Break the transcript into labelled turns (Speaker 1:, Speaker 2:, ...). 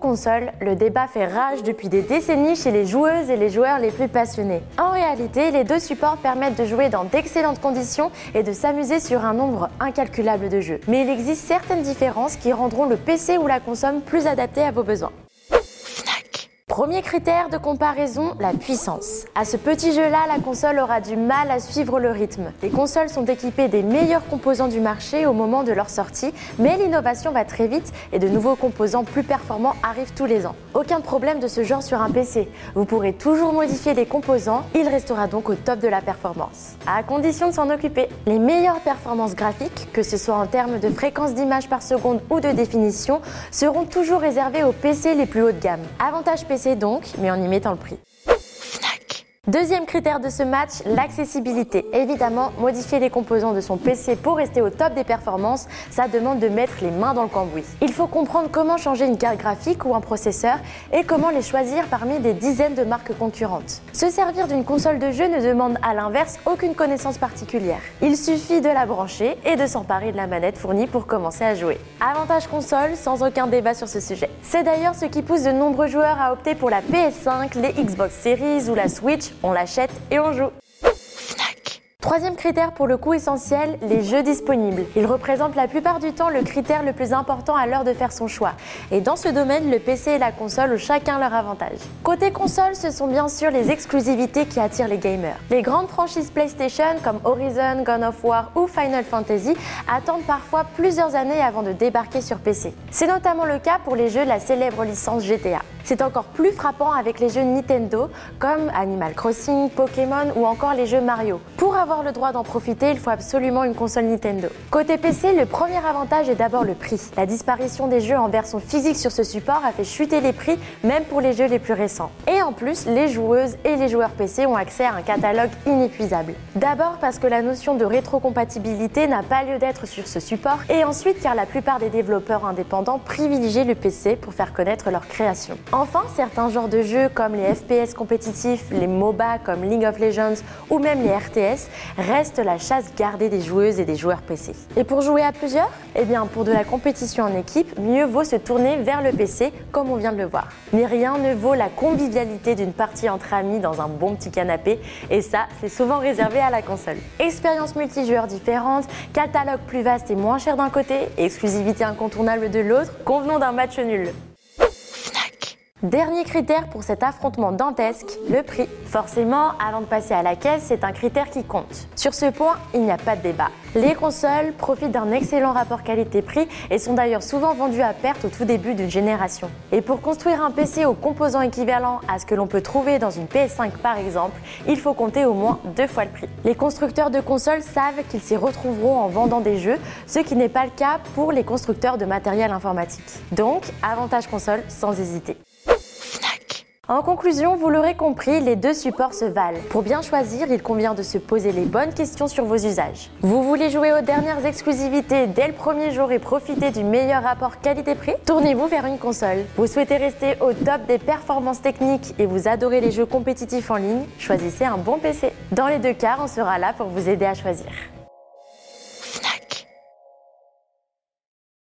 Speaker 1: console, le débat fait rage depuis des décennies chez les joueuses et les joueurs les plus passionnés. En réalité, les deux supports permettent de jouer dans d'excellentes conditions et de s'amuser sur un nombre incalculable de jeux. Mais il existe certaines différences qui rendront le PC ou la console plus adapté à vos besoins. Premier critère de comparaison, la puissance. À ce petit jeu-là, la console aura du mal à suivre le rythme. Les consoles sont équipées des meilleurs composants du marché au moment de leur sortie, mais l'innovation va très vite et de nouveaux composants plus performants arrivent tous les ans. Aucun problème de ce genre sur un PC. Vous pourrez toujours modifier les composants, il restera donc au top de la performance. À condition de s'en occuper. Les meilleures performances graphiques, que ce soit en termes de fréquence d'image par seconde ou de définition, seront toujours réservées aux PC les plus haut de gamme. Avantage PC donc, mais en y mettant le prix. Deuxième critère de ce match, l'accessibilité. Évidemment, modifier les composants de son PC pour rester au top des performances, ça demande de mettre les mains dans le cambouis. Il faut comprendre comment changer une carte graphique ou un processeur et comment les choisir parmi des dizaines de marques concurrentes. Se servir d'une console de jeu ne demande à l'inverse aucune connaissance particulière. Il suffit de la brancher et de s'emparer de la manette fournie pour commencer à jouer. Avantage console, sans aucun débat sur ce sujet. C'est d'ailleurs ce qui pousse de nombreux joueurs à opter pour la PS5, les Xbox Series ou la Switch on l'achète et on joue. Troisième critère pour le coup essentiel, les jeux disponibles. Ils représentent la plupart du temps le critère le plus important à l'heure de faire son choix. Et dans ce domaine, le PC et la console ont chacun leur avantage. Côté console, ce sont bien sûr les exclusivités qui attirent les gamers. Les grandes franchises PlayStation comme Horizon, God of War ou Final Fantasy attendent parfois plusieurs années avant de débarquer sur PC. C'est notamment le cas pour les jeux de la célèbre licence GTA. C'est encore plus frappant avec les jeux Nintendo comme Animal Crossing, Pokémon ou encore les jeux Mario. Pour avoir le droit d'en profiter, il faut absolument une console Nintendo. Côté PC, le premier avantage est d'abord le prix. La disparition des jeux en version physique sur ce support a fait chuter les prix même pour les jeux les plus récents. Et en plus, les joueuses et les joueurs PC ont accès à un catalogue inépuisable. D'abord parce que la notion de rétrocompatibilité n'a pas lieu d'être sur ce support et ensuite car la plupart des développeurs indépendants privilégient le PC pour faire connaître leur création. Enfin, certains genres de jeux comme les FPS compétitifs, les MOBA comme League of Legends ou même les RTS restent la chasse gardée des joueuses et des joueurs PC. Et pour jouer à plusieurs Eh bien, pour de la compétition en équipe, mieux vaut se tourner vers le PC comme on vient de le voir. Mais rien ne vaut la convivialité d'une partie entre amis dans un bon petit canapé et ça, c'est souvent réservé à la console. Expérience multijoueur différente, catalogue plus vaste et moins cher d'un côté, exclusivité incontournable de l'autre, convenons d'un match nul. Dernier critère pour cet affrontement dantesque, le prix. Forcément, avant de passer à la caisse, c'est un critère qui compte. Sur ce point, il n'y a pas de débat. Les consoles profitent d'un excellent rapport qualité-prix et sont d'ailleurs souvent vendues à perte au tout début d'une génération. Et pour construire un PC aux composants équivalents à ce que l'on peut trouver dans une PS5 par exemple, il faut compter au moins deux fois le prix. Les constructeurs de consoles savent qu'ils s'y retrouveront en vendant des jeux, ce qui n'est pas le cas pour les constructeurs de matériel informatique. Donc, avantage console sans hésiter. En conclusion, vous l'aurez compris, les deux supports se valent. Pour bien choisir, il convient de se poser les bonnes questions sur vos usages. Vous voulez jouer aux dernières exclusivités dès le premier jour et profiter du meilleur rapport qualité-prix? Tournez-vous vers une console. Vous souhaitez rester au top des performances techniques et vous adorez les jeux compétitifs en ligne? Choisissez un bon PC. Dans les deux cas, on sera là pour vous aider à choisir.